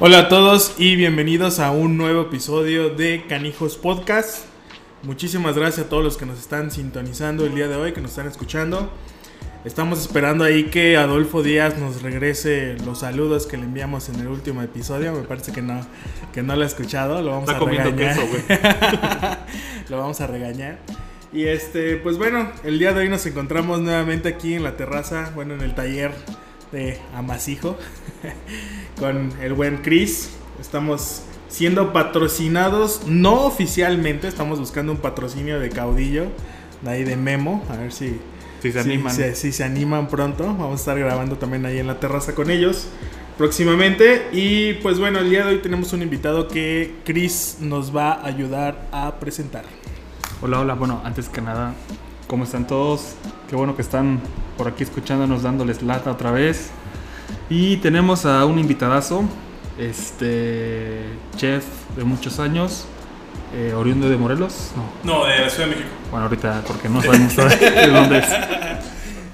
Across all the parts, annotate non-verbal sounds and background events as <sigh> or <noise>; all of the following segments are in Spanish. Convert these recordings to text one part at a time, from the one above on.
Hola a todos y bienvenidos a un nuevo episodio de Canijos Podcast. Muchísimas gracias a todos los que nos están sintonizando el día de hoy, que nos están escuchando. Estamos esperando ahí que Adolfo Díaz nos regrese los saludos que le enviamos en el último episodio. Me parece que no, que no lo ha escuchado. Lo vamos Está a comiendo regañar. queso, <laughs> lo vamos a regañar. Y este, pues bueno, el día de hoy nos encontramos nuevamente aquí en la terraza, bueno, en el taller de Amasijo, <laughs> con el buen Chris. Estamos siendo patrocinados, no oficialmente, estamos buscando un patrocinio de caudillo, de ahí de Memo, a ver si, Si se si- animan. Si, si se animan pronto. Vamos a estar grabando también ahí en la terraza con ellos próximamente. Y pues bueno, el día de hoy tenemos un invitado que Chris nos va a ayudar a presentar. Hola, hola. Bueno, antes que nada, ¿cómo están todos? Qué bueno que están por aquí escuchándonos, dándoles lata otra vez. Y tenemos a un invitadazo, este chef de muchos años, eh, oriundo de Morelos. No, No, de la Ciudad de México. bueno, ahorita porque no sabemos <laughs> de dónde es.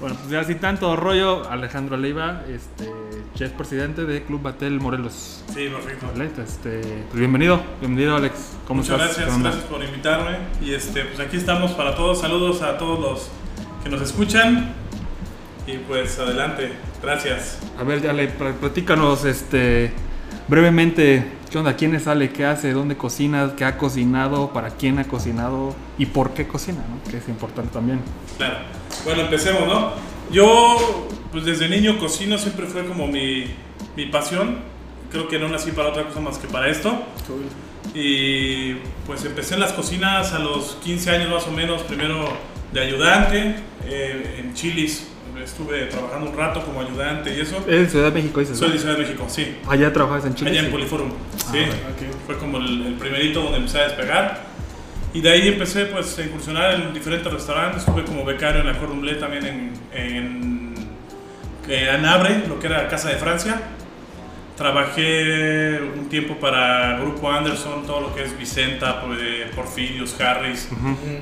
Bueno, pues ya sin tanto rollo, Alejandro Leiva, este, chef presidente de Club Batel Morelos. Sí, perfecto. Vale, este, pues bienvenido, bienvenido Alex. ¿Cómo Muchas gracias, gracias por invitarme. Y este, pues aquí estamos para todos. Saludos a todos los que nos escuchan. Y pues adelante. Gracias. A ver, ya le pl- platícanos este brevemente qué onda, quién es Ale, qué hace, dónde cocina, qué ha cocinado, para quién ha cocinado y por qué cocina, ¿no? Que es importante también. Claro. Bueno, empecemos, ¿no? Yo, pues desde niño cocino, siempre fue como mi, mi pasión. Creo que no nací para otra cosa más que para esto. Y pues empecé en las cocinas a los 15 años más o menos, primero de ayudante eh, en Chilis. Estuve trabajando un rato como ayudante y eso. Es de Ciudad de México, dices. Soy de Ciudad de México, sí. Allá trabajas en Chile. Allá en sí. Poliforum. Ah, Sí, fue como el, el primerito donde empecé a despegar. Y de ahí empecé pues a incursionar en diferentes restaurantes. Estuve como becario en la Cordon Bleu también en, en, en Abre, lo que era Casa de Francia. Trabajé un tiempo para Grupo Anderson, todo lo que es Vicenta, pues, Porfirios, Harris.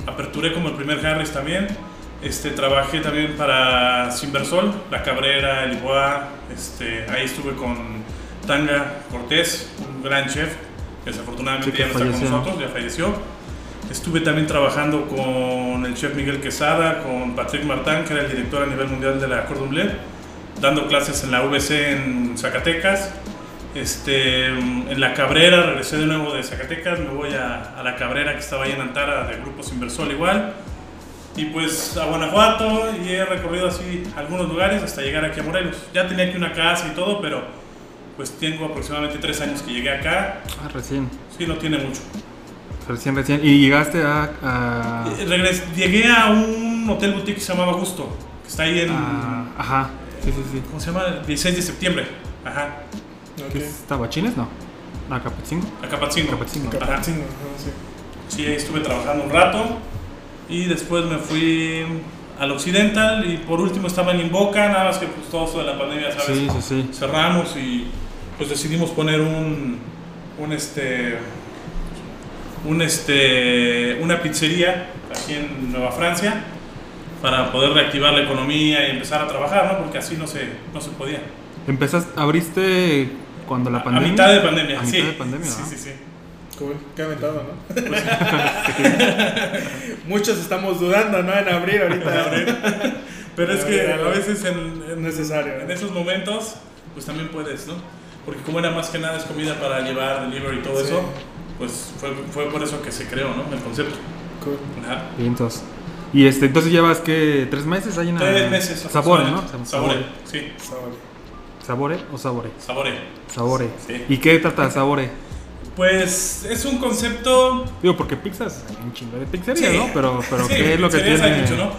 Aperturé como el primer Harris también. Este, trabajé también para Sinversol, La Cabrera, El Iboa. Este, ahí estuve con Tanga Cortés, un gran chef. que Desafortunadamente Sí, que ya no está con falleció, ¿no? nosotros, ya falleció. Estuve también trabajando con el chef Miguel Quesada, con Patrick Martán, que era el director a nivel mundial de la Cordon Bleu, dando clases en la VC en Zacatecas. Este, en la Cabrera, regresé de nuevo de Zacatecas, me voy a, a la Cabrera que estaba ahí en Antara, de Grupo Inversol igual. Y pues a Guanajuato y he recorrido así algunos lugares hasta llegar aquí a Morelos. Ya tenía aquí una casa y todo, pero pues tengo aproximadamente tres años que llegué acá. Ah, recién. Sí, no tiene mucho. Recién, recién. Y llegaste a. a- Eh, regres- llegué a un hotel boutique que se llamaba Gusto, que está ahí en... a- ajá. Sí, sí, sí. ¿Cómo se llama? 16 de septiembre. Ajá. ¿Qué es? ¿Tabachines? No. No, Capuchingo. Acapatzingo. Capuchingo. Ajá. Capuchino, no sé. Sí, ahí estuve trabajando un rato y después me fui al Occidental y por último estaba en Invoca, nada más que pues todo esto de la pandemia, ¿sabes? Sí, sí, sí. Cerramos y pues decidimos poner un, un este, un este, una pizzería aquí en Nueva Francia para poder reactivar la economía y empezar a trabajar, ¿no? Porque así no se, no se podía. Empezaste, abriste cuando la pandemia. A mitad de pandemia, A sí. mitad de pandemia, sí, ¿no? sí, sí. Cool, qué aventado, ¿no? <laughs> Muchos estamos dudando, ¿no? En abrir ahorita. Pero es que a veces en, Es en- necesario. en esos momentos, pues también puedes, ¿no? Porque como era más que nada es comida para llevar, delivery y todo Sí. eso, pues fue, fue por eso que se creó, ¿no? El concepto. Cool. Ajá. Y entonces. Y este, entonces llevas que tres meses ahí en la- Tres meses. Sabore, ¿no? aproximadamente. Sabore, sí. Sabor. ¿Sabore o sabore? Sabore. Sabore. Sí. ¿Y qué trata de sabore? Pues es un concepto Digo, porque pizzas, hay un chingo de pizzerías, Sí. ¿no? Pero, pero Sí, ¿qué es lo que tiene? hay mucho, ¿no?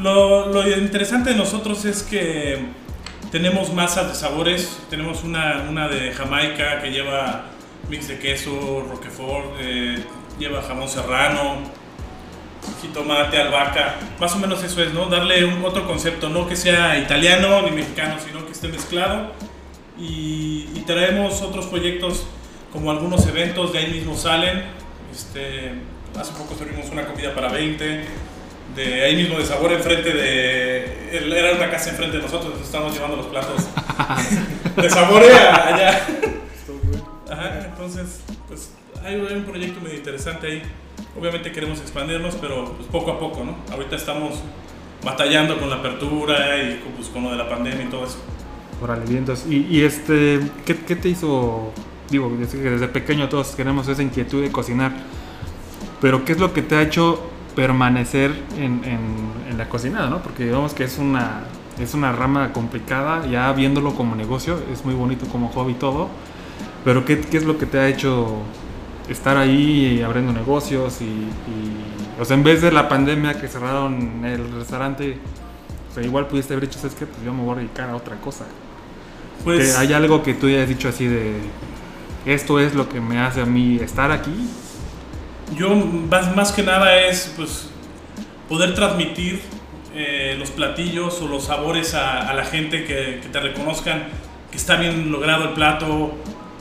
Lo, lo interesante de nosotros es que tenemos masas de sabores. Tenemos una, una de Jamaica que lleva mix de queso, roquefort, eh, lleva jamón serrano, jitomate, albahaca. Más o menos eso es, ¿no? Darle un, otro concepto, no que sea italiano ni mexicano, sino que esté mezclado. Y, y traemos otros proyectos como algunos eventos de ahí mismo salen. Este, hace poco tuvimos una comida para 20, de ahí mismo de sabor enfrente de... Era una casa enfrente de nosotros, entonces estábamos llevando los platos <laughs> de sabor a- allá. Ajá, entonces, pues hay un proyecto medio interesante ahí. Obviamente queremos expandirnos, pero pues poco a poco, ¿no? Ahorita estamos batallando con la apertura y pues, con lo de la pandemia y todo eso. Órale, bien, entonces, y, y este, ¿qué, ¿qué te hizo? Digo, desde, desde pequeño todos tenemos esa inquietud de cocinar, pero ¿qué es lo que te ha hecho permanecer en, en, en la cocinada, no? Porque digamos que es una, es una rama complicada, ya viéndolo como negocio, es muy bonito como hobby todo, pero ¿qué, ¿qué es lo que te ha hecho estar ahí abriendo negocios y, y, o sea, en vez de la pandemia que cerraron el restaurante, o sea, igual pudiste haber dicho, ¿sabes qué? Pues yo me voy a dedicar a otra cosa. Pues ¿Hay algo que tú hayas dicho así de, esto es lo que me hace a mí estar aquí? yo más, que nada es pues poder transmitir eh, los platillos o los sabores a, la gente que, te reconozcan que está bien logrado el plato,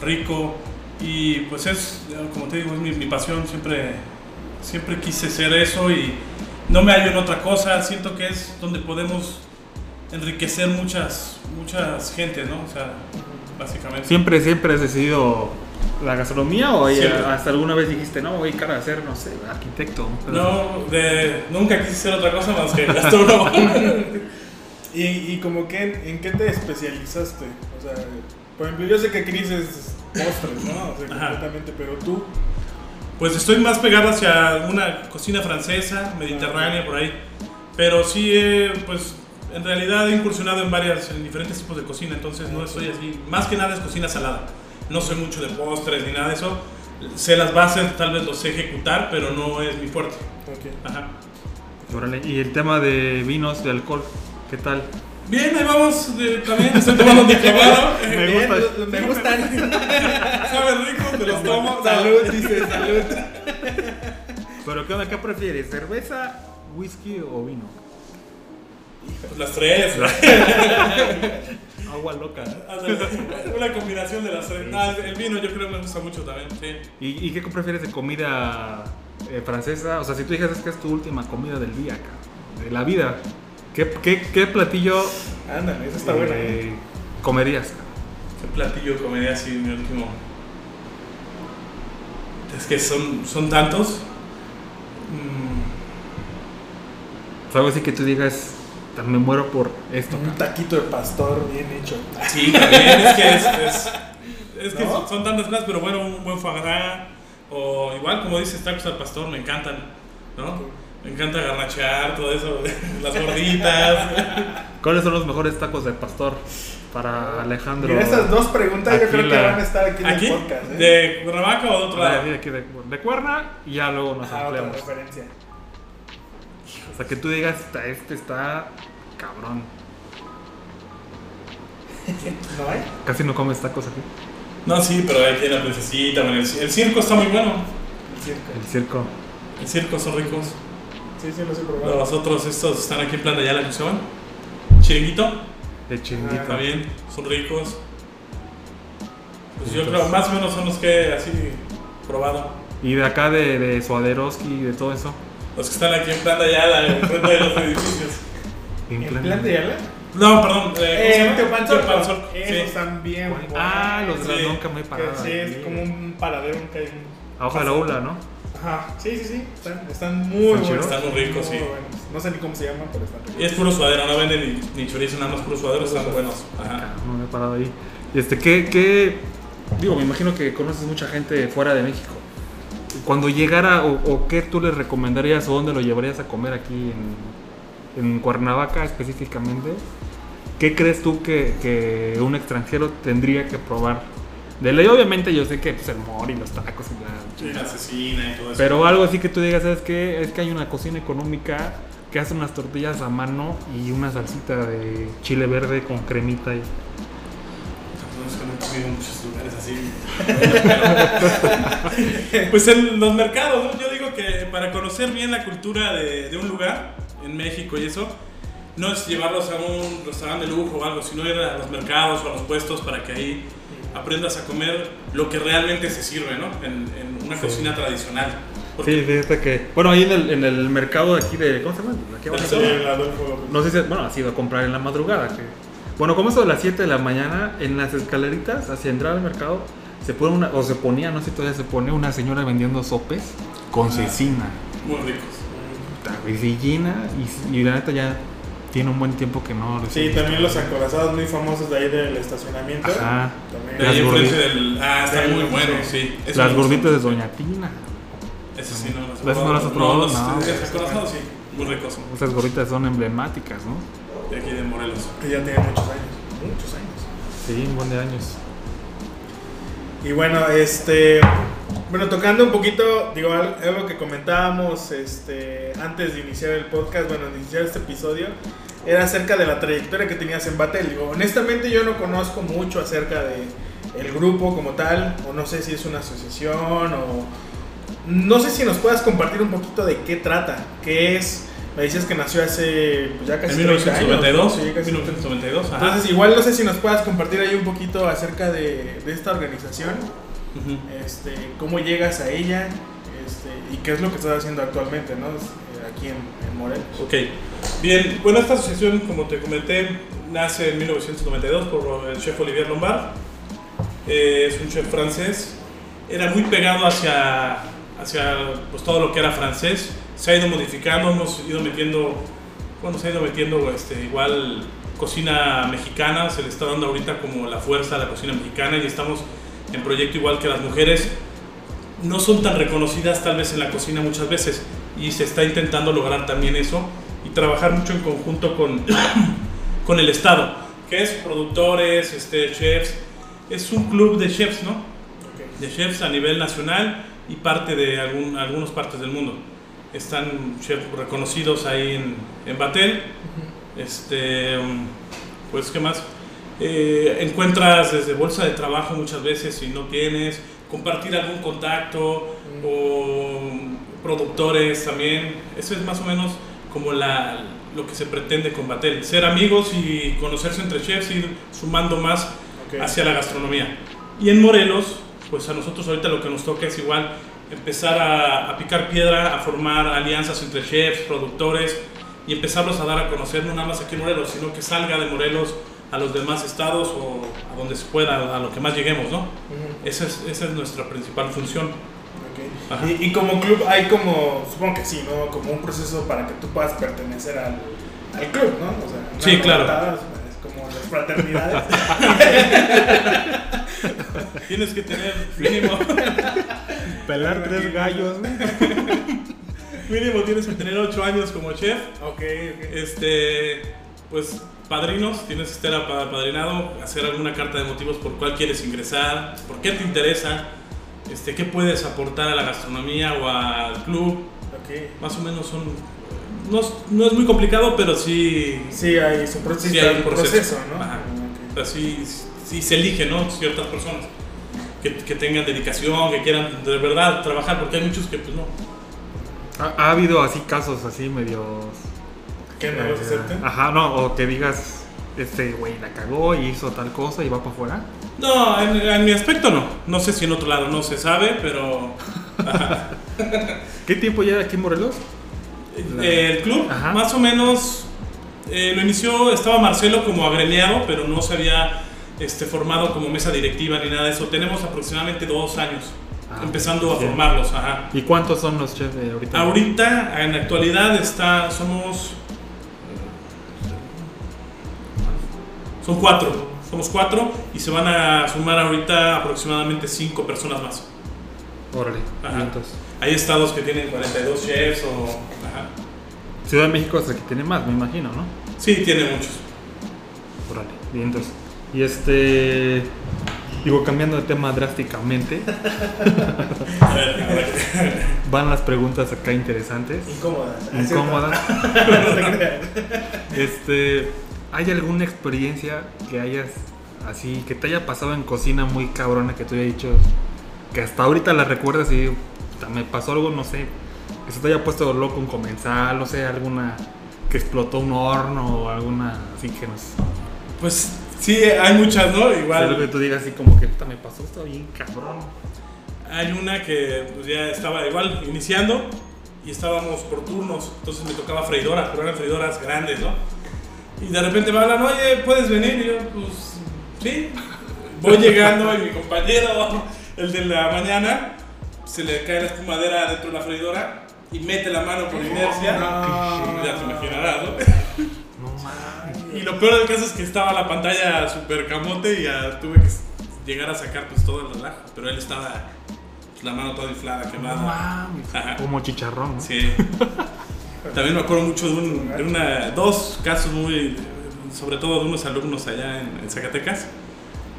rico y pues es, como te digo, es mi, mi pasión, siempre, siempre quise ser eso y no me hallo en otra cosa, siento que es donde podemos enriquecer muchas, muchas gentes, ¿no? O sea, básicamente. ¿Siempre, siempre has decidido la gastronomía o hasta alguna vez dijiste, no, voy a cara a ser, no sé, arquitecto? No, de, nunca quise ser otra cosa más que gastrónomo. <laughs> ¿Y, y como que en qué te especializaste? O sea, por ejemplo, yo sé que Chris es postres, ¿no? O sea, completamente, pero tú. Pues estoy más pegado hacia una cocina francesa, mediterránea, por ahí. Pero sí, eh, pues en realidad he incursionado en varias, en diferentes tipos de cocina, entonces no estoy así. Más que nada es cocina salada. No soy mucho de postres ni nada de eso. Sé las bases, tal vez los sé ejecutar, pero no es mi fuerte. Ok. Ajá. Órale, Y el tema de vinos, de alcohol, ¿qué tal? Bien, ahí vamos. eh, también estoy tomando diplomado. Me Bien, gusta. me gustan. <laughs> Saben ricos, me los tomo. salud, dice, salud. <laughs> ¿Pero qué onda? ¿Qué prefieres? ¿Cerveza, whisky o vino? Pues las tres. <laughs> Agua loca. Una combinación de las tres. Ah, el vino yo creo que me gusta mucho también. Sí. ¿Y, y qué prefieres de comida eh, francesa? O sea, si tú dijeras que es tu última comida del día, acá, de la vida, ¿qué, qué, qué platillo Ándale, eso está bueno. eh, comerías? ¿Qué platillo comería así mi último? Es que son, son tantos. Mm, O sea, algo así que tú digas, me muero por esto. Un taquito de pastor bien hecho. sí, también. Es que, es, es- es que ¿No? son, son tantas cosas, pero bueno, un buen foie gras. O igual, como dices, tacos al pastor, me encantan. ¿No? Me encanta garnachear, todo eso. <laughs> Las gorditas. ¿Cuáles son los mejores tacos del pastor para Alejandro? Mira, esas dos preguntas yo creo que van a estar aquí en ¿Aquí? el podcast. ¿eh? ¿De Cuernavaca o de otro Ah, lado? de, aquí de, de Cuerna y ya luego nos Ah, otra ampliamos. referencia. O sea, que tú digas, "Esta- este está cabrón. ¿No hay? Casi no comes tacos aquí. No, sí, pero ahí tiene la princesita. El, el circo está muy bueno. El circo. El circo. El circo son ricos. Sí, sí, los he probado. Los otros, estos están aquí en Plan de Ayala, ¿cómo se llaman? Chiringuito, De chinguito. también, son ricos. Pues yo creo, más o menos son los que así probado. Y de acá de, de Suaderoski y de todo eso. Los que están aquí en Plan de Ayala, enfrente de los edificios. ¿En plan de Yala? No, perdón. Eh, ¿cómo se Eh, Esos están bien buenos. Ah, los de la nunca me he parado. Que sí, es como un paradero, un. A hoja de la ula, ¿no? Ajá, sí, sí, sí. Están, están muy ¿Están buenos. Están muy ricos, sí. buenos. No sé ni cómo se llaman, pero están Y ricos. es puro suadero, no venden ni, ni chorizo, nada más puro suadero, están buenos. Ajá. Acá, no me he parado ahí. Y este, ¿qué, qué? Digo, me imagino que conoces mucha gente fuera de México. Cuando llegara, o, o qué tú les recomendarías o dónde lo llevarías a comer aquí en, en Cuernavaca específicamente, ¿qué crees tú que, que un extranjero tendría que probar? De ley, obviamente, yo sé que pues, el mori, los tacos y la Sí, la asesina y todo eso. Pero algo así que tú digas, ¿sabes qué? Es que hay una cocina económica que hace unas tortillas a mano y una salsita de chile verde con cremita y... Comido en muchos lugares así. <laughs> pues en los mercados, ¿no? yo digo que para conocer bien la cultura de, de un lugar, en México y eso, no es llevarlos a un restaurante de lujo o algo, sino ir a los mercados o a los puestos para que ahí aprendas a comer lo que realmente se sirve, ¿no? En, en una Sí. cocina tradicional. Sí, fíjate que... Bueno, ahí en el, en el mercado de aquí de... ¿Cómo se llama? Aquí abajo. Sí. No sé si... Bueno, has ido a comprar en la madrugada. Que, bueno, como eso de las 7 de la mañana, en las escaleritas hacia entrar al mercado, Se pone una, o se ponía, no sé si todavía se pone, una señora vendiendo sopes con cecina. Muy ricos. Y y, la neta ya tiene un buen tiempo que no Sí, también los acorazados muy famosos de ahí del estacionamiento. Ajá. También. De ahí Las enfrente del. Ah, está Del- muy bueno, sí. sí. Eso Las gorditas de Doña Tina. Ese sí no las he ¿Esas no las has probado? los No. los acorazados sí. Muy ricos. Esas gorditas son emblemáticas, ¿no? De aquí de Morelos. Que ya tiene muchos años. Muchos años. Sí, un buen de años. Y bueno, este. Bueno, tocando un poquito, digo, al- algo que comentábamos este, antes de iniciar el podcast, bueno, de iniciar este episodio, era acerca de la trayectoria que tenías en Batel. Digo, honestamente yo no conozco mucho acerca de el grupo como tal, o no sé si es una asociación, o no sé si nos puedas compartir un poquito de qué trata, qué es. Me decías que nació hace pues, ya casi En 30 años, 1992. ¿no? Sí, casi 1992, ajá. Entonces, igual no sé si nos puedas compartir ahí un poquito acerca de, de esta organización, Ujú. este, cómo llegas a ella este, y qué es lo que estás haciendo actualmente, ¿no? Eh, Aquí en, en Morelos. Ok, bien, bueno, esta asociación, como te comenté, nace en 1992 por el chef Olivier Lombard. Eh, es un chef francés. Era muy pegado hacia, hacia pues, todo lo que era francés. Se ha ido modificando, hemos ido metiendo, bueno, se ha ido metiendo este, igual cocina mexicana, se le está dando ahorita como la fuerza a la cocina mexicana y estamos en proyecto igual que las mujeres no son tan reconocidas tal vez en la cocina muchas veces y se está intentando lograr también eso y trabajar mucho en conjunto con, <coughs> con el Estado, que es productores, este, chefs, es un club de chefs, ¿no? De chefs a nivel nacional y parte de algún, algunas partes del mundo. Están chefs reconocidos ahí en, en Batel. Este, pues, ¿qué más? Eh, encuentras desde bolsa de trabajo muchas veces si no tienes, compartir algún contacto o productores también. Eso es más o menos como la, lo que se pretende con Batel. Ser amigos y conocerse entre chefs, ir sumando más Ok. hacia la gastronomía. Y en Morelos, pues a nosotros ahorita lo que nos toca es igual empezar a, a picar piedra, a formar alianzas entre chefs, productores y empezarlos a dar a conocer no nada más aquí en Morelos, sino que salga de Morelos a los demás estados o a donde se pueda, a lo que más lleguemos, ¿no? Ujú. Esa es, esa es nuestra principal función. Ok. Ajá. Y, y como club hay como, supongo que sí, ¿no? Como un proceso para que tú puedas pertenecer al, al club, ¿no? O sea, Sí, claro. Es como las fraternidades. <laughs> Tienes que tener mínimo, <laughs> Pelar tres gallos, <laughs> mínimo tienes que tener 8 años como chef. ok, ok. Este, pues padrinos, tienes que estar apadrinado, hacer alguna carta de motivos por cuál quieres ingresar, por qué te interesa, este, qué puedes aportar a la gastronomía o al club. Ok. Más o menos son. No, es- no es muy complicado, pero sí. Sí, hay su proceso, Sí, hay un proceso. proceso, ¿no? Ajá. Ok. o sea, sí, sí se eligen, ¿no? Ciertas personas que, que tengan dedicación, que quieran de verdad trabajar, porque hay muchos que, pues no. Ha, ha habido así casos así medios. ¿Que no los acepten? Ajá, no, o que digas, este güey la cagó y hizo tal cosa y va para afuera. No, en, en mi aspecto no. No sé si en otro lado no se sabe, pero. <laughs> ¿Qué tiempo ya aquí en Morelos? Eh, el club, Ajá. más o menos, eh, lo inició, estaba Marcelo como agremiado, pero no se había este, formado como mesa directiva ni nada de eso. Tenemos aproximadamente dos años Ah, empezando a bien. formarlos. Ajá. ¿Y cuántos son los chefs de ahorita? Ahorita, en la actualidad, está, somos. Son cuatro. Somos cuatro y se van a sumar ahorita aproximadamente cinco personas más. Órale, Ajá. Hay estados que tienen 42 chefs o. Ajá. Ciudad de México es el que tiene más, me imagino, ¿no? Sí, tiene muchos. Órale, vientos. Y este. Digo, cambiando de tema drásticamente, <laughs> A ver, a ver. van las preguntas acá interesantes, Incómodas. incómodas. Este, ¿hay alguna experiencia que hayas así, que te haya pasado en cocina muy cabrona que tú hayas dicho, que hasta ahorita la recuerdas y me pasó algo, no sé, que se te haya puesto loco un comensal, no sé, alguna que explotó un horno o alguna así que nos... Pues sí, hay muchas, ¿no? Algo que Igual tú digas así como que puta, me pasó esto bien cabrón. hay una que pues, ya estaba igual iniciando y estábamos por turnos, entonces me tocaba freidora, pero eran freidoras grandes, ¿no? Y de repente me hablan, oye, ¿puedes venir? Y yo, pues sí. Voy llegando y mi compañero, el de la mañana, se le cae la espumadera dentro de la freidora y mete la mano por inercia. Ya te imaginarás, ¿no? No mames. Y lo peor del caso es que estaba la pantalla super camote y ya tuve que llegar a sacar pues todo el relajo. Pero él estaba, pues, la mano toda inflada, No quemada. mames. Ajá. Como chicharrón, ¿no? Sí. También me acuerdo mucho de, un- de una, dos casos muy, sobre todo de unos alumnos allá en, en Zacatecas.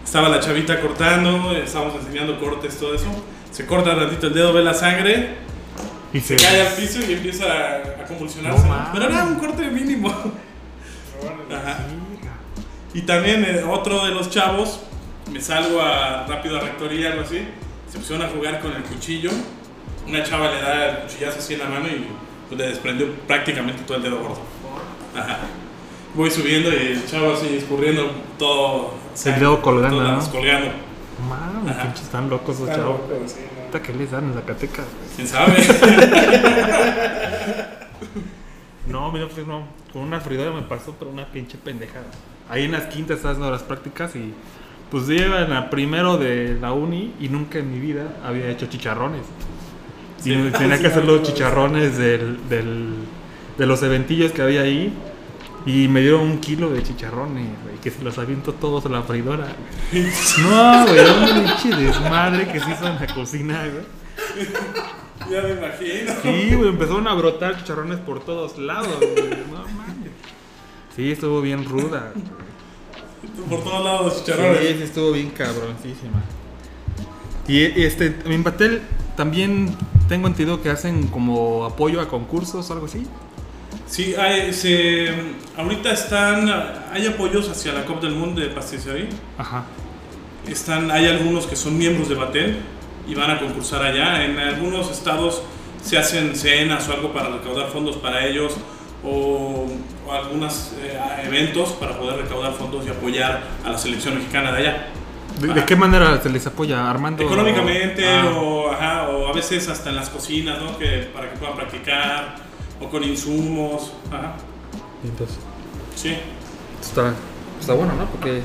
Estaba la chavita cortando, estábamos enseñando cortes, todo eso. Se corta tantito el dedo, ve la sangre, Y se cae al piso y empieza a, a convulsionarse. No ¿no? Pero era un corte mínimo. Ajá. Y también eh, otro de los chavos, me salgo a rápido a rectoría, algo así, se pusieron a jugar con el cuchillo. Una chava le da el cuchillazo así en la mano y pues, le desprendió prácticamente todo el dedo gordo. Ajá. Voy subiendo y el chavo así escurriendo todo. El dedo colgando, todo ¿no? colgando. Pinches están locos Está chavos. loco, sí, ¿no? Puta, ¿Qué les dan en Zacatecas? ¿Quién sabe? <laughs> No, mira, pues no. Con una freidora me pasó, pero una pinche pendejada. Ahí en las quintas estás haciendo las prácticas y pues llevan a primero de la uni y nunca en mi vida había hecho chicharrones. Sí. Y tenía <laughs> que hacer los chicharrones del, del- de los eventillos que había ahí. Y me dieron un kilo de chicharrones, güey, que se los aviento todos a la freidora. güey. <laughs> No, güey, un pinche desmadre que se hizo en la cocina, güey. Ya me imagino. Sí, güey, empezaron a brotar chicharrones por todos lados, güey. No mames. Sí, estuvo bien ruda. Por todos lados los Sí, chicharrones. sí, estuvo bien cabroncísima. Y este, en Batel también tengo entendido que hacen como apoyo a concursos o algo así. Sí, hay, se, ahorita están, hay apoyos hacia la Copa del Mundo de Pastisserie. Ajá. Están, hay algunos que son miembros de Batel y van a concursar allá. En algunos estados se hacen cenas o algo para recaudar fondos para ellos o, o algunos eventos para poder recaudar fondos y apoyar a la selección mexicana de allá. ¿De, de Ajá. qué manera se les apoya? ¿Armando? Económicamente Ah, o, ajá, o a veces hasta en las cocinas, ¿no? Que, para que puedan practicar o con insumos. Ajá. Entonces, Sí. está, está bueno, ¿no? Porque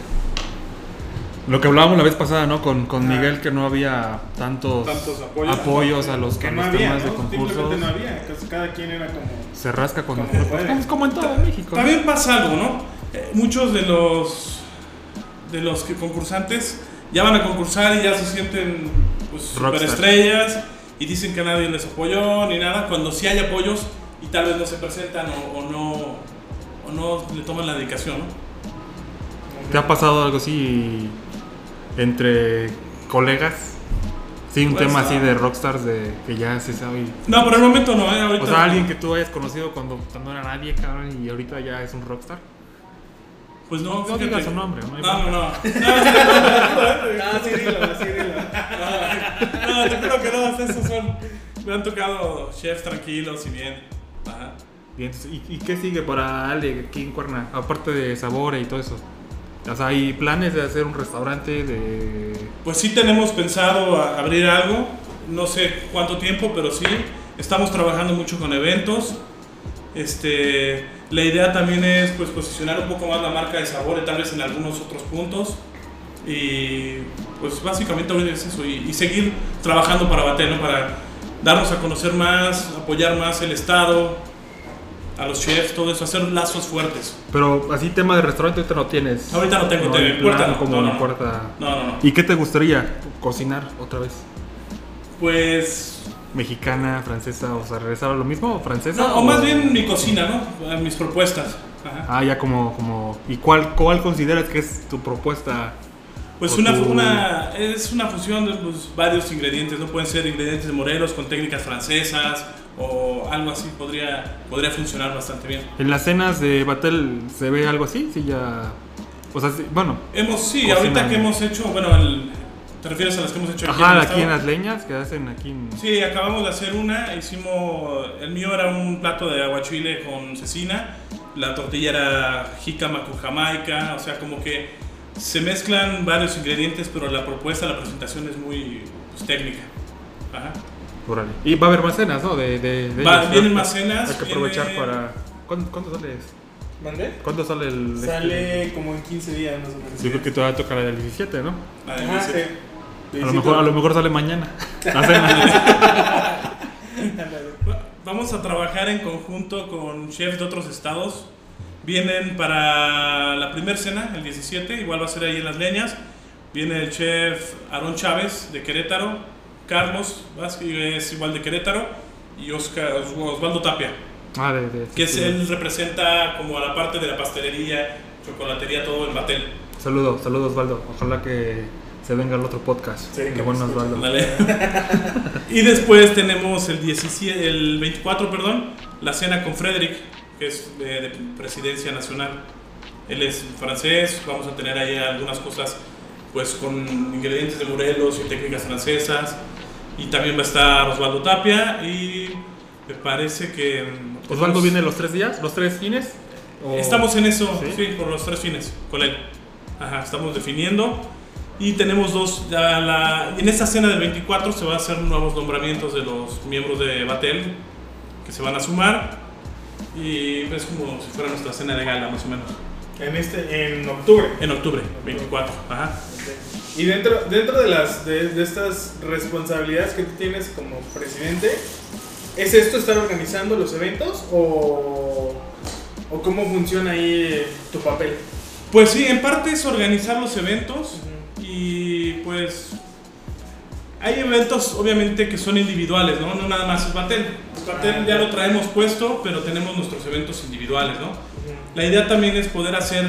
lo que hablábamos la vez pasada, ¿no? Con, con Ajá. Miguel, que no había tantos, Tantos apoyos. apoyos a los, Que a no había, temas de ¿no? concursos. Simplemente no había. Entonces cada quien era como. Se rasca cuando Como puede. Es como en todo México. También pasa algo, ¿no? Eh, muchos de los de los que concursantes ya van a concursar y ya se sienten pues superestrellas y dicen que nadie les apoyó ni nada, cuando sí hay apoyos y tal vez no se presentan o, o no o no le toman la dedicación, ¿no? ¿Te ha pasado algo así entre colegas? Sí, un Pues, tema así ah. de rockstars de que ya se sabe. No, por el momento no, ¿eh? Ahorita O sea, alguien que tú hayas conocido cuando, cuando era nadie, cabrón, y ahorita ya es un rockstar. Pues no, No fíjate. digas su nombre, ¿no? hay No, no, no. <laughs> Ah, sí, dilo, sí, dilo. No, te juro que no, esos son. Me han tocado chefs tranquilos y bien. Ajá. Bien, entonces, ¿y, y qué sigue para Ale aquí en Cuerna? Aparte de Sabore y todo eso. O sea, ¿hay planes de hacer un restaurante de...? Pues sí tenemos pensado abrir algo, no sé cuánto tiempo, pero sí. Estamos trabajando mucho con eventos. Este, la idea también es pues posicionar un poco más la marca de sabor, tal vez en algunos otros puntos. Y pues básicamente es eso. Y, y seguir trabajando para Batel, ¿no? Para darnos a conocer más, apoyar más el Estado, a los chefs, todo eso, hacer lazos fuertes. Pero así tema de restaurante ahorita no tienes. Ahorita no tengo no, como no, una no. No, no, no. ¿Y qué te gustaría cocinar otra vez? Pues ¿Mexicana, francesa? O sea, ¿regresar a lo mismo? ¿O francesa? No, o más bien mi cocina, ¿no? Mis propuestas. Ajá. Ah, ya como... como ¿Y cuál, cuál consideras que es tu propuesta? Pues una, tu- una, es una fusión de pues, varios ingredientes, ¿no? Pueden ser ingredientes de Morelos con técnicas francesas o algo así, podría, podría funcionar bastante bien. ¿En las cenas de Batel se ve algo así? Sí, ya... O sea, sí, bueno... Hemos, sí, ahorita que hemos hecho, bueno, el- ¿te refieres a las que hemos hecho aquí Ajá, en aquí en las leñas que hacen aquí en... Sí, acabamos de hacer una, hicimos, el mío era un plato de aguachile con cecina, la tortilla era jícama con jamaica, o sea, como que se mezclan varios ingredientes, pero la propuesta, la presentación es muy pues, técnica. Ajá. Órale. Y va a haber más cenas, ¿no? De, de, de Va- ellos, vienen ¿no? más cenas, Hay que aprovechar viene- para... ¿Cuándo, cuándo sale? ¿Mandé? ¿Cuándo sale el...? este? Sale como en 15 días más o menos. Sí, creo que todavía toca la del 17, ¿no? La de Ajá, Luis, sí. A lo, mejor, a lo mejor sale mañana. <laughs> La cena. Va- <laughs> Vamos a trabajar en conjunto con chefs de otros estados. Vienen para la primera cena, el 17, igual va a ser ahí en Las Leñas. Viene el chef Aarón Chávez de Querétaro, Carlos Vázquez es igual de Querétaro y Oscar, Osvaldo Tapia, Ah, de, de- que es, sí. él representa como a la parte de la pastelería, chocolatería, todo en Batel. Saludos, saludos Osvaldo. Ojalá que se venga el otro podcast. Sí, El que buen nos escuchen. Osvaldo. Vale. <laughs> y después tenemos el 17, el 24, perdón, la cena con Frederick, que es de, de presidencia nacional. Él es francés, vamos a tener ahí algunas cosas pues con ingredientes de Morelos y técnicas francesas. Y también va a estar Osvaldo Tapia y me parece que... mm, ¿Osvaldo viene los tres días? ¿Los tres fines? ¿O- Estamos en eso, ¿Sí? ¿Sí? por los tres fines con él. Ajá, estamos definiendo. Y tenemos dos. ya la- en esta cena del 24 se va a hacer nuevos nombramientos de los miembros de Batel que se van a sumar. Y es como si fuera nuestra cena de gala, más o menos. En, este, en octubre. En octubre, 24. Ajá. Y dentro, dentro de, las, de, de estas responsabilidades que tú tienes como presidente, ¿es esto estar organizando los eventos o, o cómo funciona ahí eh, tu papel? Pues sí, en parte es organizar los eventos. Y pues. Hay eventos, obviamente, que son individuales, ¿no? No nada más es Batel. Batel ya lo traemos puesto, pero tenemos nuestros eventos individuales, ¿no? La idea también es poder hacer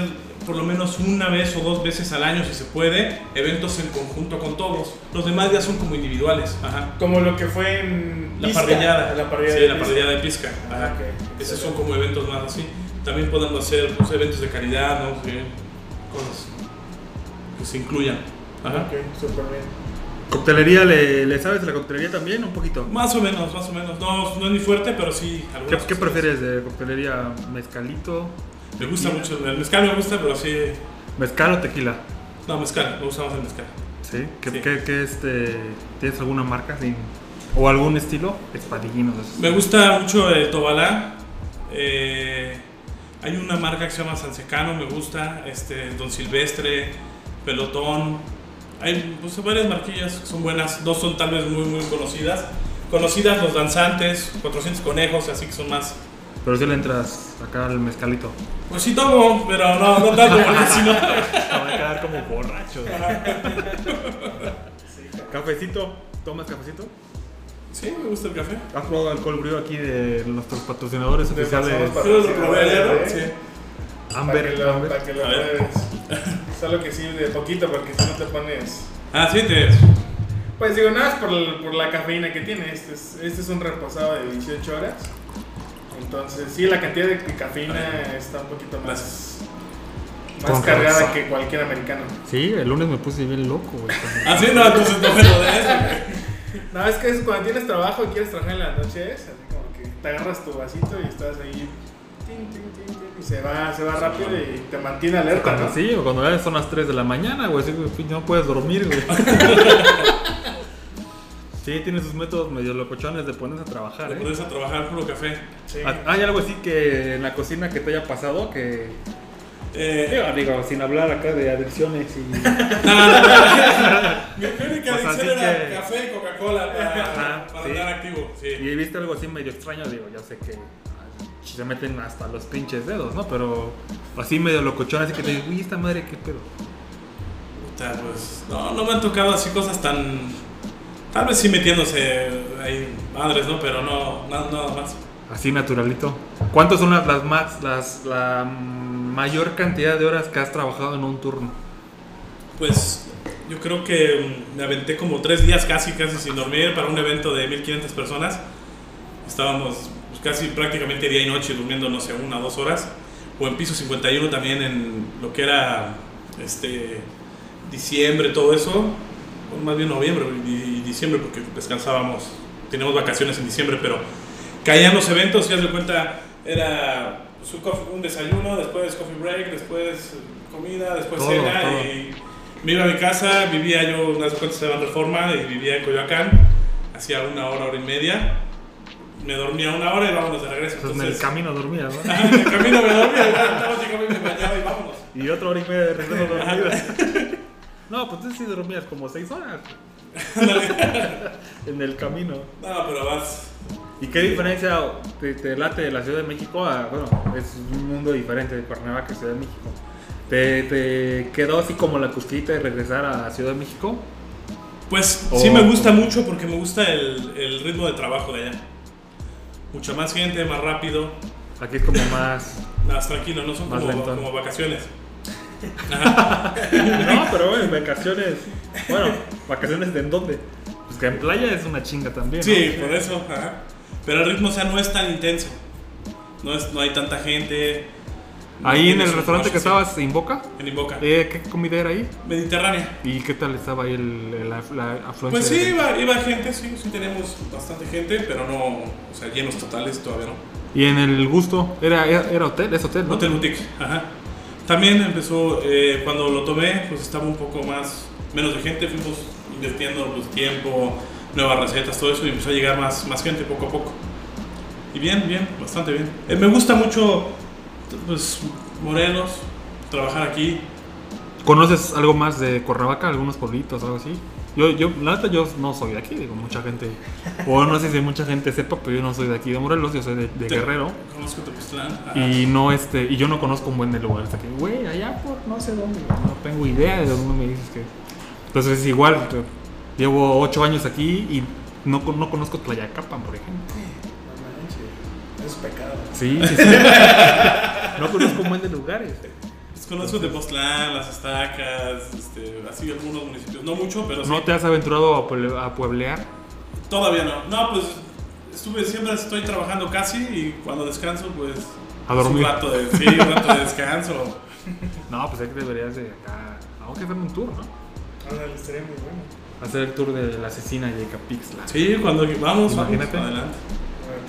por lo menos una vez o dos veces al año, si se puede, eventos en conjunto con todos. Los demás ya son como individuales. Ajá. Como lo que fue en La Pizca, parrillada. La parrillada sí, de la Pizca. parrillada de pizca. Ajá. Ah, ok. Esos son como eventos más así. También podemos hacer pues, eventos de caridad, ¿no? Sí, cosas que se incluyan. Ajá. Ok, súper bien. ¿Coctelería le, le sabes de la coctelería también? Un poquito. Más o menos, más o menos. No, no es muy fuerte, pero sí. ¿Qué, qué prefieres de coctelería? ¿Mezcalito? Me gusta mucho. El mezcal me gusta, pero sí. ¿Mezcal o tequila? No, mezcal. Me gusta más el mezcal. ¿Sí? ¿Qué, Sí. qué- qué, este, ¿Tienes alguna marca sin- o algún estilo? Espadillinos. Me gusta mucho el Tobalá. Eh, hay una marca que se llama Sansecano, me gusta. Este, Don Silvestre, Pelotón. Hay pues, varias marquillas que son buenas. Dos son tal vez muy, muy conocidas. Conocidas los danzantes, 400 conejos, así que son más. Pero si le entras acá al mezcalito. Pues sí tomo, pero no, no tanto porque si no. Va a quedar como borracho. ¿Cafecito? ¿Tomas cafecito? Sí, me gusta el café. ¿Has probado alcohol brío aquí de nuestros patrocinadores De oficiales? pasamos Sí, lo probé ayer, ¿no? ¿eh? Sí. Para Amber, que lo, Amber. para que lo. <laughs> Solo que sí, de poquito, porque si no te pones. Ah, sí, te. Pues digo, nada más por, por la cafeína que tiene. Este es, este es un reposado de 18 horas. Entonces, sí, la cantidad de cafeína está un poquito más, más cargada razón. que cualquier americano. Sí, el lunes me puse bien loco, güey. <laughs> Ah, sí, no, entonces no me lo de eso. güey. No, es que es cuando tienes trabajo y quieres trabajar en las noches, así como que te agarras tu vasito y estás ahí. tin, tin, tin, tin, y se va, se va rápido y te mantiene alerta, ¿no? sí, o cuando ya son las 3 de la mañana, güey, así, güey, no puedes dormir, güey. <laughs> Sí, tiene sus métodos medio locochones de ponerse a trabajar, Te ¿eh? pones a trabajar puro café. Sí. Ah, ¿Hay algo así que en la cocina que te haya pasado que... Eh, Digo, digo, sin hablar acá de adicciones y... <laughs> Mi única adicción era que- café y Coca-Cola para, Ajá, para sí. andar activo. Sí. Y viste algo así medio extraño, digo, ya sé que se meten hasta los pinches dedos, ¿no? Pero así medio locochón, así que te digo, uy, esta madre, qué pedo. Puta, pues, no, no me han tocado así cosas tan. Tal vez sí metiéndose ahí madres, ¿no? Pero no, nada, nada más. Así naturalito. ¿Cuántas son las, las más, las, la mayor cantidad de horas que has trabajado en un turno? Pues yo creo que mm, me aventé como tres días casi, casi sin dormir para un evento de 1500 personas. Estábamos pues, casi prácticamente día y noche durmiendo, no sé, una o dos horas. O en piso 51 también en lo que era este diciembre, todo eso. O más bien noviembre y, y diciembre porque descansábamos. Teníamos vacaciones en diciembre, pero caían los eventos, ya de cuenta, era pues, un, desayuno, después coffee break, después comida, después Todo, cena todo. y me iba a mi casa, vivía yo, unas cuentas estaba en Reforma y vivía en Coyoacán, hacía una hora, hora y media me dormía una hora y vámonos de regreso. Entonces, en el camino dormía, ¿no? En el camino me dormía, estaba llegaba y me bañaba y vámonos. Y otra hora y media de regreso dormida. <laughs> No, pues tú sí dormías como seis horas. <laughs> en el camino. No, pero vas. ¿Y qué diferencia te, te late de la Ciudad de México a, bueno, es un mundo diferente de Cuernavaca que Ciudad de México? ¿Te, te quedó así como la cosquillita de regresar a Ciudad de México? Pues Oh. sí me gusta mucho porque me gusta el, el ritmo de trabajo de allá. Mucha más gente, más rápido, Aquí es como más... más tranquilo, no son como, como vacaciones. <laughs> No, pero bueno, vacaciones... Bueno, ¿vacaciones de en dónde? Pues que en playa es una chinga también, ¿no? Sí, por eso. ajá. Pero el ritmo, o sea, no es tan intenso. No, es, no hay tanta gente. no Ahí en el restaurante que estabas, en Boca, En Invoca. eh, ¿qué comida era ahí? Mediterránea. ¿Y qué tal estaba ahí el, el- la, la afluencia? Pues sí, iba, iba gente, sí, sí tenemos bastante gente, pero no, o sea, llenos totales todavía no. Y en el gusto, era, era, era hotel, es hotel, ¿no? Hotel Boutique, ajá. También empezó, eh, cuando lo tomé, pues estaba un poco más, menos de gente, fuimos invirtiendo pues, tiempo, nuevas recetas, todo eso, y empezó a llegar más, más gente poco a poco. Y bien, bien, bastante bien. Eh, me gusta mucho, pues, Morelos, trabajar aquí. ¿Conoces algo más de Cuernavaca? ¿Algunos pueblitos algo así? Yo, yo, la neta, yo no soy de aquí, digo, mucha gente, o no sé si mucha gente sepa, pero yo no soy de aquí de Morelos, yo soy de, de Guerrero. Conozco Tepoztlán. ajá. Y no, este, y yo no conozco un buen de lugares aquí. Güey, allá por no sé dónde, no tengo idea de dónde me dices que. Entonces es igual, llevo ocho años aquí y no, con- no conozco Tlayacapan, por ejemplo. No manches, es pecado. Sí, sí, sí. <laughs> no conozco un buen de lugares. Pues conozco Tepoztlán, Las Estacas, este, así algunos municipios. No mucho, pero sí. ¿No te has aventurado a, pueble- a pueblear? Todavía no. No, pues estuve, siempre estoy trabajando casi y cuando descanso, pues. A dormir. Un rato de, sí, un rato de descanso. <laughs> No, pues ahí que deberías de acá. Aunque hacer un tour, ¿no? Estaría muy bueno. Hacer el tour de la asesina y de Capixla. Sí, cuando vamos, Imagínate. vamos, adelante.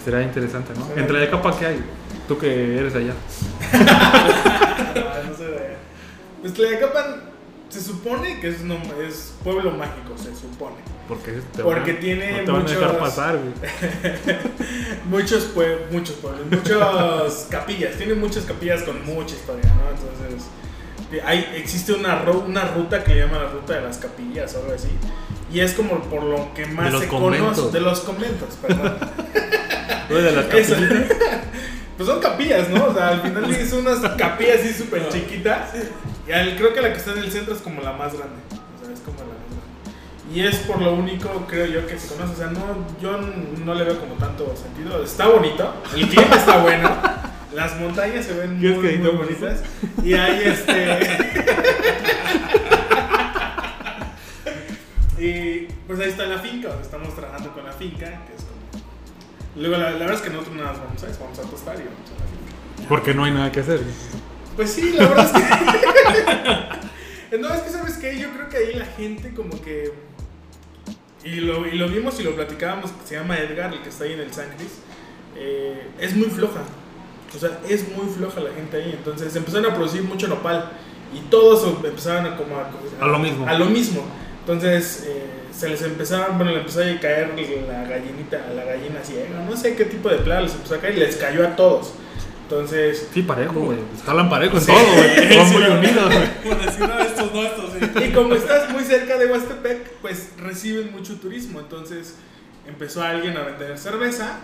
Será interesante, ¿no? Sí. En Tlayacapan, ¿qué hay? Tú que eres allá. Ah, <laughs> no sé de allá. Pues Tlayacapan se supone que es, no, es pueblo mágico, se supone. Porque, te Porque van a- tiene no te van a dejar muchos- pasar, güey. <laughs> Muchos, pue- muchos pueblos, muchas capillas, tiene muchas capillas con mucha historia, ¿no? Entonces, hay, existe una, una ruta que le llaman la ruta de las capillas o algo así. Y es como por lo que más se conoce. De los conventos, perdón. <laughs> De las Eso. capillitas. <laughs> Pues son capillas, ¿no? O sea, al final son unas capillas así súper chiquitas. Y al- creo que la que está en el centro es como la más grande. O sea, es como la más grande. Y es por lo único, creo yo, que se conoce. O sea, no, yo no le veo como tanto sentido. Está bonito, el clima está bueno. Las montañas se ven muy, ¿Quieres que muy editemos bonitas. Y hay este. y pues ahí está la finca, donde estamos trabajando con la finca, que es como. Luego, la, la verdad es que nosotros nada más vamos a, vamos a tostar y vamos a la finca. Porque no hay nada que hacer. Pues sí, la verdad es que. <laughs> no, es que sabes que yo creo que ahí la gente como que. Y lo, y lo vimos y lo platicábamos, que se llama Edgar, el que está ahí en el San Cris. eh, es muy floja. O sea, es muy floja la gente ahí. Entonces empezaron a producir mucho nopal. Y todos empezaron a como a, A lo mismo. A lo mismo. Entonces eh, se les empezaron, bueno, le empezó a caer la gallinita, la gallina ciega. No sé qué tipo de plaga les empezó a caer y les cayó a todos. Entonces, Sí, parejo, güey. Jalan parejo en Sí. todo, güey. <laughs> Son muy unidos, güey. <laughs> Por decir, no, estos no, estos sí. Y como estás muy cerca de Huastepec, pues reciben mucho turismo. Entonces empezó alguien a vender cerveza.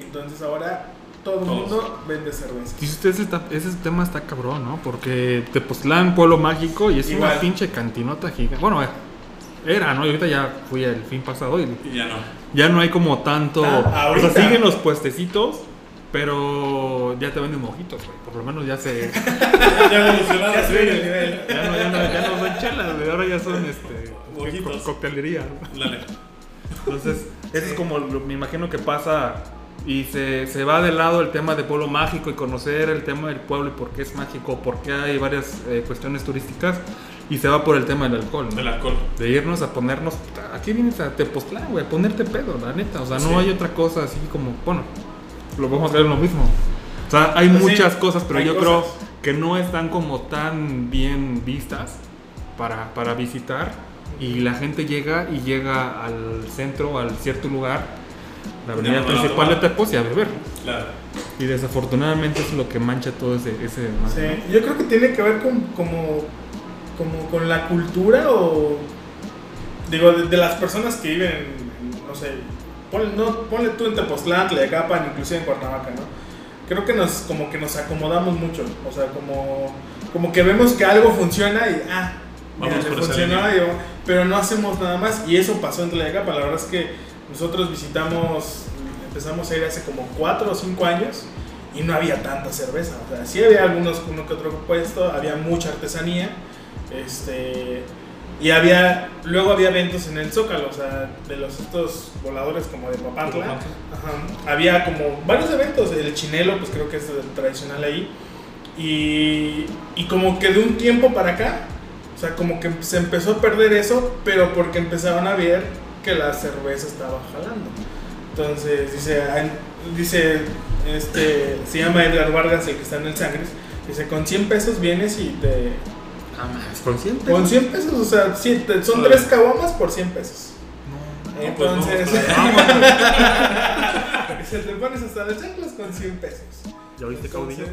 Y entonces ahora todo el mundo vende cerveza. Y usted, ese, ese tema está cabrón, ¿no? Porque Tepoztlán, pueblo mágico, y es Igual. una pinche cantinota gigante. Bueno, eh, era, ¿no? Y ahorita ya fui el fin pasado y Y ya no. ya no hay como tanto. Ah, o sea, ahorita. siguen los puestecitos, pero ya te venden mojitos, güey. Por lo menos ya se. <laughs> <laughs> Ya evolucionado. Ya el nivel. Ya no, ya no, ya no son chelas, güey. Ahora ya son este. Mojitos. co- coctelería. Dale. Entonces, eso es como lo- me imagino que pasa y se, se va de lado el tema de pueblo mágico y conocer el tema del pueblo y por qué es mágico, por qué hay varias eh, cuestiones turísticas y se va por el tema del alcohol, ¿no? Del alcohol. De irnos a ponernos, aquí vienes a Tepoztlán, güey, a ponerte pedo, la neta, o sea, no Sí. hay otra cosa así como, bueno, lo vamos a ver lo mismo. O sea, hay Pues sí, muchas cosas, pero yo cosas. creo que no están como tan bien vistas para, para visitar y la gente llega y llega al centro, al cierto lugar la avenida no principal de. Tepos y a beber. Claro. Y desafortunadamente eso es lo que mancha todo ese, ese desmadre, Sí, yo creo que tiene que ver con como, como con la cultura o digo de, de las personas que viven, en, no sé, ponle, no, ponle tú en Tepoztlán, Tlayacapan, inclusive en Cuernavaca, ¿no? Creo que nos como que nos acomodamos mucho, o sea, como como que vemos que algo funciona y ah, mira, Vamos le funcionó, y pero no hacemos nada más y eso pasó en Tlayacapan, la verdad es que nosotros visitamos empezamos a ir hace como 4 o 5 años y no había tanta cerveza. O sea, sí había algunos, uno que otro puesto, había mucha artesanía. Este, y había, luego había eventos en el Zócalo, o sea, de los estos voladores como de Papantla. Ajá. Había como varios eventos, el Chinelo, pues creo que es el tradicional ahí. Y, y como que de un tiempo para acá, o sea, como que se empezó a perder eso, pero porque empezaron a ver que la cerveza estaba jalando. Entonces, dice, dice este, se llama Edgar Vargas, el que está en el Sangres, dice, con 100 pesos vienes y te... Jamás, consciente. Con 100 pesos, o sea, sí, te- son. 3 caguamas por 100 pesos. No, pues no, Entonces, pues, <laughs> se te pones hasta las chanclas con 100 pesos. ¿Ya viste caudillo? <laughs>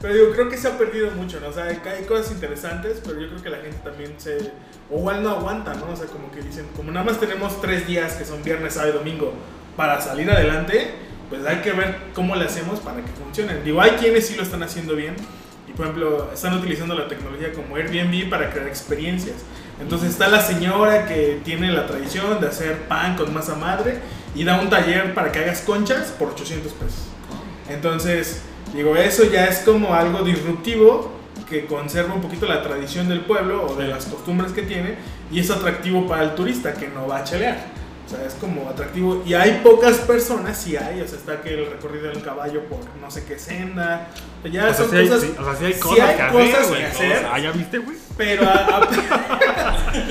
Pero digo, creo que se ha perdido mucho, ¿no? O sea, hay, cosas interesantes, pero yo creo que la gente también se... O igual no aguanta, ¿no? O sea, como que dicen, como nada más tenemos tres días, que son viernes, sábado y domingo, para salir adelante, pues hay que ver cómo le hacemos para que funcione. Digo, hay quienes sí lo están haciendo bien, y por ejemplo, están utilizando la tecnología como Airbnb para crear experiencias. Entonces está la señora que tiene la tradición de hacer pan con masa madre y da un taller para que hagas conchas por 800 pesos. Entonces, digo, eso ya es como algo disruptivo que conserva un poquito la tradición del pueblo o de Sí. las costumbres que tiene y es atractivo para el turista que no va a chelear. O sea, es como atractivo. Y hay pocas personas, sí hay. O sea, está que el recorrido del caballo por no sé qué senda. Ya O son sí hay, cosas. sí, o sea, sí hay sí cosas hay que cosas hacer, que güey. hacer. Ah, ¿ya viste, güey? Pero, a- a-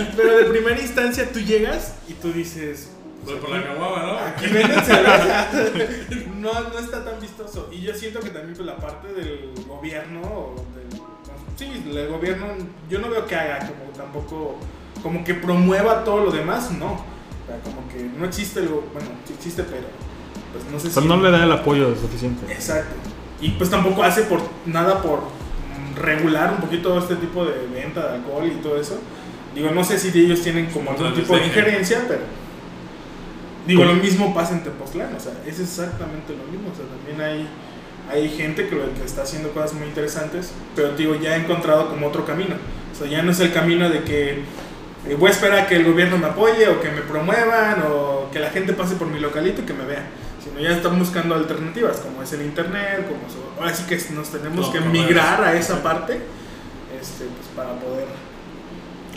<laughs> pero de primera instancia tú llegas y tú dices. Voy por la caguama, ¿no? Aquí venden cerveza. <laughs> No, no está tan vistoso. Y yo siento que también pues, la parte del gobierno, o del, sí, el gobierno, yo no veo que haga como tampoco, como que promueva todo lo demás, no. O sea, como que no existe el, bueno, sí existe, pero pues no sé O sea, si... no le da el apoyo suficiente. Exacto. Y pues tampoco hace por nada por regular un poquito este tipo de venta de alcohol y todo eso. Digo, no sé si ellos tienen como algún Entonces, tipo de injerencia, pero digo, lo mismo pasa en Tepoztlán, o sea, es exactamente lo mismo, o sea, también hay hay gente que, lo- que está haciendo cosas muy interesantes, pero digo, ya he encontrado como otro camino. O sea, ya no es el camino de que eh, voy a esperar a que el gobierno me apoye o que me promuevan o que la gente pase por mi localito y que me vea. Sino ya están buscando alternativas, como es el internet, como so- ahora sí que nos tenemos No, que migrar a esa parte este, pues, para poder...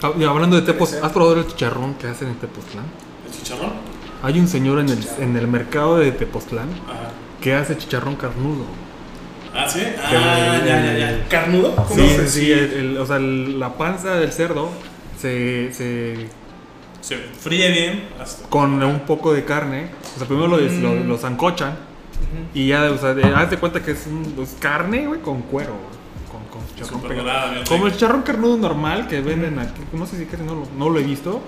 Ah, y hablando de Tepos. ¿has probado el chicharrón que hacen en Tepoztlán? ¿El chicharrón? Hay un señor en el, en el mercado de Tepoztlán Ajá. que hace chicharrón carnudo. Ah, sí. Ah, ya, ya, ya. ¿Carnudo? ¿Cómo Sí, sí, sí, el- el- o sea, el- la panza del cerdo se, se Se fríe bien. Hasta. con un poco de carne. O sea, primero lo, des- lo, Mm. lo zancochan y ya, o sea, haz de cuenta que es, un, es carne, güey, con cuero, güey, Con, con chicharrón pegado. dorada, Como el chicharrón carnudo normal que venden aquí, no sé si casi no lo, no lo he visto.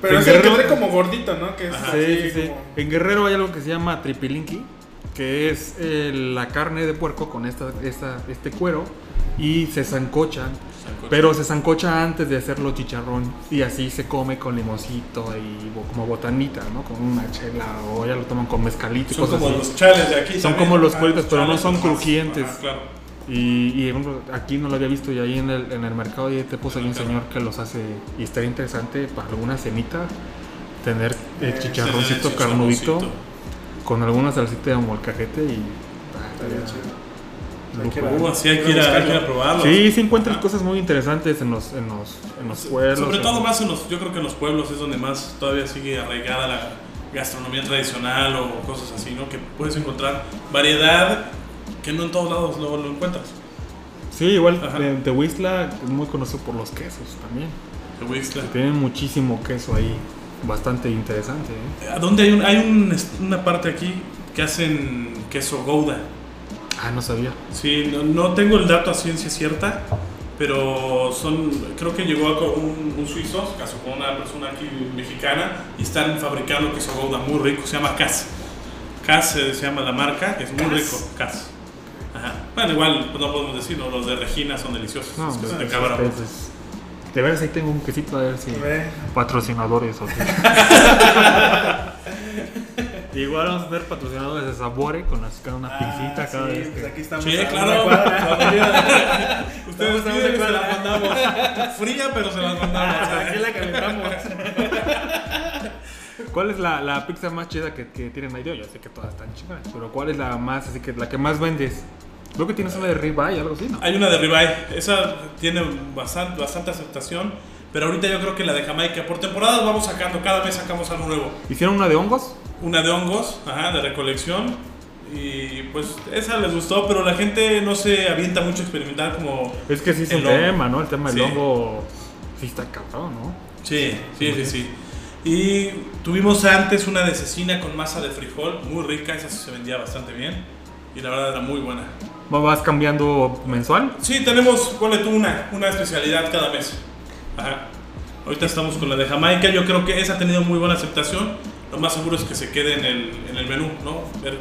Pero En es el que Guerrero- trae como gordito, ¿no? Que es Ajá. Sí, así sí, sí. como- En Guerrero hay algo que se llama tripilinqui, que es eh, la carne de puerco con esta, esta, este cuero y se zancochan. Sancocho. Pero se zancocha antes de hacerlo chicharrón y así se come con limoncito y como botanita, ¿no? Con una chela o ya lo toman con mezcalito y Son cosas como así. los chales de aquí. Son también. como los Ah, cueritos, pero no son crujientes. Ajá, claro. Y, y, aquí no lo había visto y ahí en el, en el mercado de Tepos hay un señor que los hace y estaría interesante para alguna cenita tener el Eh, chicharroncito carnudito con alguna salsita de molcajete y... Uh, así hay que ir a, probarlo. Sí, sí encuentras Ajá. cosas muy interesantes en los, en los, en los pueblos. Sobre todo más en los, yo creo que en los pueblos es donde más todavía sigue arraigada la gastronomía tradicional o cosas así, ¿no? Que puedes encontrar variedad que no en todos lados lo, lo encuentras. Sí, igual de, de Whistla es muy conocido por los quesos también. De. Tienen muchísimo queso ahí, bastante interesante. ¿eh? ¿A dónde hay, un- hay un- una parte aquí que hacen queso Gouda? Ah, no sabía. Sí, no, no tengo el dato a ciencia cierta, pero son, creo que llegó a un, un suizo, se casó con una persona aquí mexicana y están fabricando queso gouda muy rico, se llama Cas. Cas eh, se llama la marca, es muy rico, Cas. Bueno, igual pues, no podemos decir, ¿no? los de Regina son deliciosos, No, quesos hombre, de cabra. de veras ahí tengo un quesito a ver si Ve. patrocinadores o qué. <laughs> Igual vamos a ver patrocinadores de Sabore con las, cada una Ah, pincita cada sí, vez pues que... aquí estamos. Sí, claro. <laughs> Ustedes Estamos piden, se las mandamos. Fría, pero se las mandamos. Aquí la calentamos. <laughs> ¿Cuál es la, la pizza más chida que, que tienen ahí? Yo ya sé que todas están chingadas, pero ¿cuál es la más, así que la que más vendes? Creo que tienes una de ribeye, algo así, ¿no? Hay una de ribeye, esa tiene bastante, bastante aceptación, pero ahorita yo creo que la de Jamaica, por temporadas vamos sacando, cada mes sacamos algo nuevo. ¿Hicieron una de hongos? Una de hongos, ajá, de recolección, y pues esa les gustó, pero la gente no se avienta mucho a experimentar como... Es que sí es El un hongo. tema, ¿no? El tema del Sí. hongo sí está cabrón, ¿no? Sí, sí, sí, sí. Y tuvimos antes una de cecina con masa de frijol, muy rica, esa sí se vendía bastante bien, y la verdad era muy buena. ¿Vas cambiando mensual? Sí, tenemos, ponle tú una, una especialidad cada mes. Ajá. Ahorita estamos con la de Jamaica, yo creo que esa ha tenido muy buena aceptación. Lo más seguro es que se quede en el, en el menú, ¿no? Ver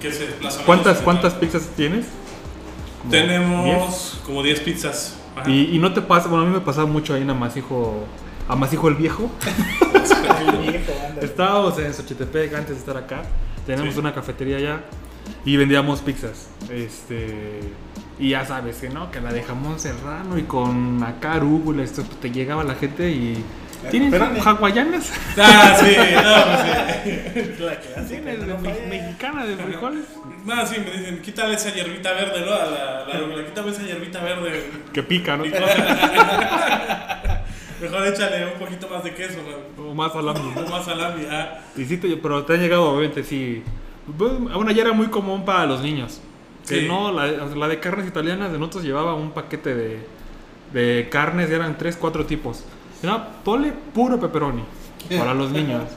qué se ¿Cuántas, cuántas pizzas tienes? Como Tenemos como 10 pizzas. Ajá. 10. Y, y no te pasa, bueno, a mí me pasaba mucho ahí en Amasijo, Amasijo el Viejo. <laughs> El viejo. Estábamos en Xochitepec antes de estar acá. Tenemos Sí. una cafetería allá y vendíamos pizzas. Este. Y ya sabes que no, que la de jamón serrano y con acá arúgula, esto pues, te llegaba la gente y. ¿Tienes hawaianas? Ah, sí, no, pues sí. <laughs> La clásica, ¿Tienes no me- mexicana de frijoles? No, sí, me dicen, quítale esa hierbita verde, ¿no? A la, la, la- quítame esa hierbita verde. Que pica, ¿no? <laughs> Mejor échale un poquito más de queso, man. O más salami. O más salami, ah. Y sí, pero te han llegado, obviamente, sí. Bueno, ya era muy común para los niños. Que Sí. no, la, la de carnes italianas de nosotros llevaba un paquete de, de carnes, y eran 3, 4 tipos. Era ponle puro pepperoni para los niños. <laughs>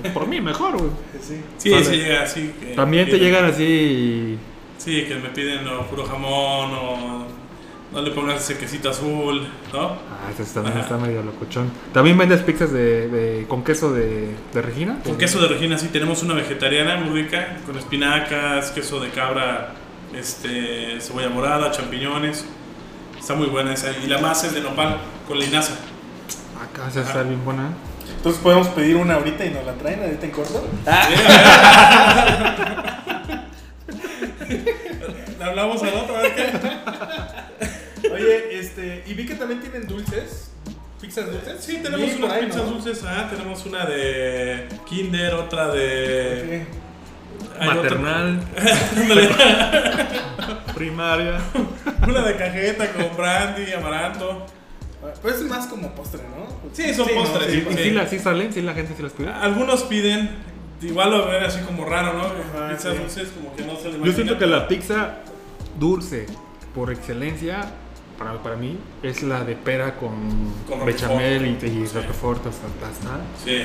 Pues, por mí, mejor, güey. Sí. Sí, Vale. sí así. que- También te llegan así. Sí, que me piden no, puro jamón o no le pongas ese quesito azul, ¿no? Ah, ese también Ajá. está medio locochón. También vendes pizzas de, de- con queso de, de Regina. Con queso de Regina sí tenemos una vegetariana muy rica, con espinacas, queso de cabra, este, cebolla morada, champiñones. Está muy buena esa. Y la masa es de nopal, con linaza. Acá se está bien buena. Entonces podemos pedir una ahorita y nos la traen ahorita en corto. <laughs> <laughs> Le hablamos al otro, a ver qué. Oye, este, y vi que también tienen dulces. ¿Pizzas dulces? Sí, tenemos unas ahí, pizzas ¿no? dulces. Ah, tenemos una de Kinder, otra de. Maternal, <laughs> <laughs> primaria. una de cajeta con brandy, amaranto. Pero es más como postre, ¿no? Sí, son ¿no? postres. Sí, ¿Y sí, la- sí salen? ¿Sí la gente sí las pide? Algunos piden, igual lo ven así como raro, ¿no? Ajá, Pizzas sí. dulces, como que no se le Yo siento que la pizza dulce, por excelencia, para, para mí, es la de pera con, Con bechamel y, roquefort. y Sí. roquefort. Hasta, hasta- Sí.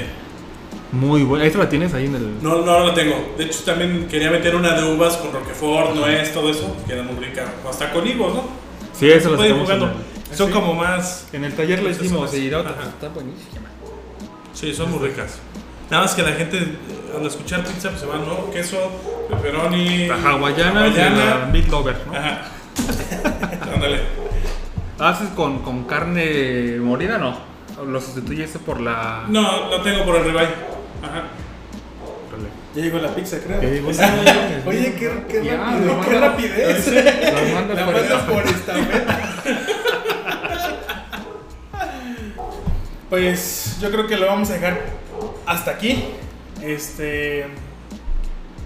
muy buena. ¿Esta la tienes ahí en el...? No, no la tengo. De hecho, también quería meter una de uvas con roquefort, nuez, todo eso. Queda muy rica. Hasta con higos, ¿no? Sí, ir tenemos en jugando. el, Son Sí. como más. en el taller y la otra Ajá. está buenísima. Sí, son muy ricas. Nada más que la gente al escuchar pizza pues se va, ¿no? Queso, pepperoni. La hawaiana y la hawaiana. meat lover, ¿no? Ajá. <laughs> Ándale. ¿Haces con, con carne molida no? ¿O ¿Lo sustituyes por la...? No, lo tengo por el ribeye. Ajá. Ya llegó la pizza, creo. <laughs> Ya llegó. Oye, qué, qué Ya, rápido, lo qué manda- rapidez. La por mandas esta- por estafeta. Pues yo creo que lo vamos a dejar hasta aquí. Este.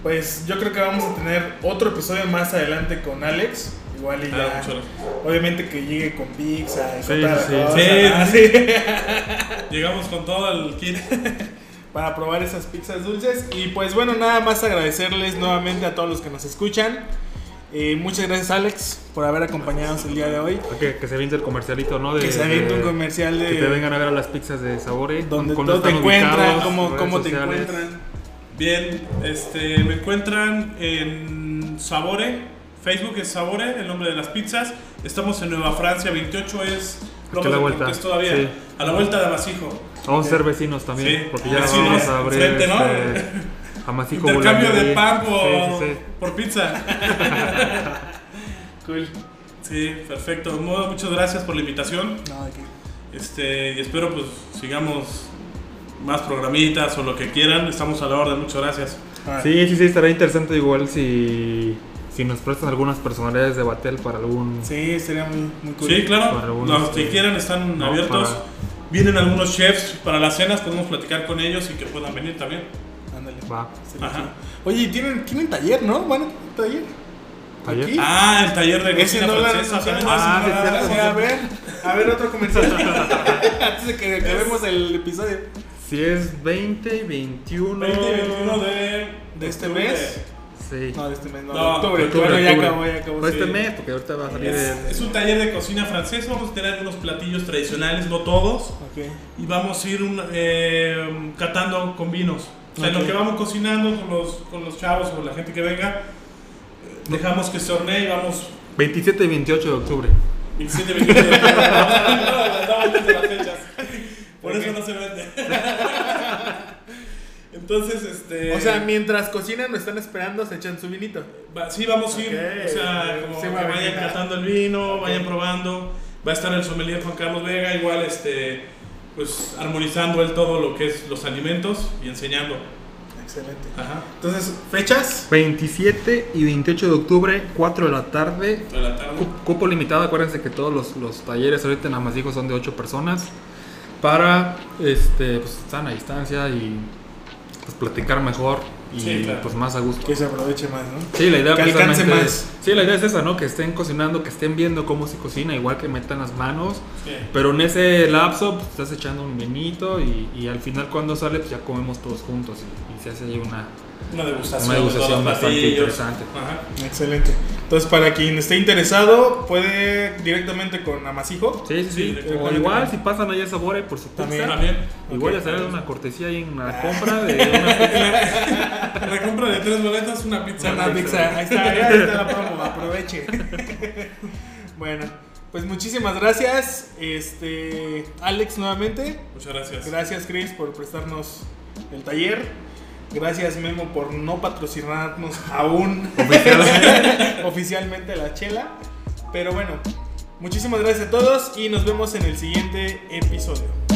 Pues yo creo que vamos a tener otro episodio más adelante con Alex. Igual y Ah, ya. gracias. Obviamente que llegue con pizza y Sí, con sí, cosa, sí. <laughs> Llegamos con todo el kit. <laughs> para probar esas pizzas dulces. Y pues bueno, nada más agradecerles nuevamente a todos los que nos escuchan. Eh, muchas gracias Alex por haber acompañado el día de hoy. Que, que se viente el comercialito, ¿no? De, Que se aviente un comercial de Que te vengan a ver a las pizzas de sabores. donde con- todo con te encuentran, cómo, cómo te encuentran. Bien, este, me encuentran en Sabore, Facebook es Sabore, el nombre de las pizzas. Estamos en Nueva Francia, 28 es la de vuelta, Cortés todavía. sí. A la vuelta de Amasijo. Vamos a ser vecinos también, Sí, porque ya vecinos, vamos a abrir enfrente, ¿no? este, Amasijo Intercambio de pan por, Sí, sí, sí. por pizza. <laughs> Cool. Sí, perfecto. Muchas gracias por la invitación. No, aquí. Este, y espero pues sigamos más programitas o lo que quieran. Estamos a la orden. Muchas gracias. Sí, sí, sí, estará interesante igual si, si nos prestan algunas personalidades de Batel para algún... Sí, sería muy, muy cool. Sí, claro. algunos, Los que quieran están No, abiertos. para- Vienen algunos chefs para las cenas. Podemos platicar con ellos y que puedan venir también. Ándale. Va, Ajá. Oye, ¿y tienen, tienen taller, ¿no? ¿Van a taller? taller. Aquí. Ah, el taller de cocina no francesa también. Ah, Ah. Sí, a ver, a ver otro comercial. <laughs> Antes de que acabemos el episodio. Si es 20 y 21... 20 y 21 de, ¿De este octubre. mes? Sí. No, este mes, no, No, octubre. Octubre, bueno, ya acabó, ya acabó. Pues sí. este mes, porque ahorita va a salir Es, el... es un taller de cocina francesa. Vamos a tener algunos platillos tradicionales, no todos. Ok. Y vamos a ir un- eh, catando con vinos. O sea, en lo que vamos cocinando con los, con los chavos o la gente que venga, eh, dejamos que se hornee y vamos 27 y 28 de octubre. 27, 28 de octubre. No, no, no, las fechas. Por eso no se vende. Entonces, este. O sea, mientras cocinan, lo están esperando, se echan su vinito. va- sí, vamos a ir. O sea, como sí, que vayan venir. catando el vino, vayan probando. Va a estar el sommelier Juan Carlos Vega, igual, este. Pues armonizando él todo lo que es los alimentos y enseñando. Excelente. Ajá. Entonces, fechas. 27 y 28 de octubre, 4 de la tarde. De la tarde. Cu- Cupo limitado, acuérdense que todos los, los talleres ahorita en Amasijo son de 8 personas. Para, este, pues, están a distancia y pues platicar mejor y Sí, claro. pues más a gusto. Que se aproveche más, ¿no? Sí, la idea Que alcance más. es- Sí, la idea es esa, ¿no? Que estén cocinando, que estén viendo cómo se cocina, igual que metan las manos. Sí. Pero en ese lapso pues, estás echando un vinito y, y al final cuando sale pues ya comemos todos juntos y, y se hace ahí una, Una degustación. una de degustación los bastante platillos. interesante. Ajá. Excelente. Entonces, para quien esté interesado, puede directamente con Amasijo. Sí, sí, Sí. O igual si pasan allá a Sabore por su También. pizza, También. igual Ok. ya sale una cortesía ahí en la compra de <laughs> una pizza. La compra de tres boletas, una pizza. Una pizza. Ahí está, ahí está la promo, aproveche. <laughs> bueno, pues muchísimas gracias. Este, Alex nuevamente. Muchas gracias. Gracias Chris por prestarnos el taller. Gracias Memo por no patrocinarnos <laughs> aún <laughs> oficialmente la chela. Pero bueno, muchísimas gracias a todos y nos vemos en el siguiente episodio.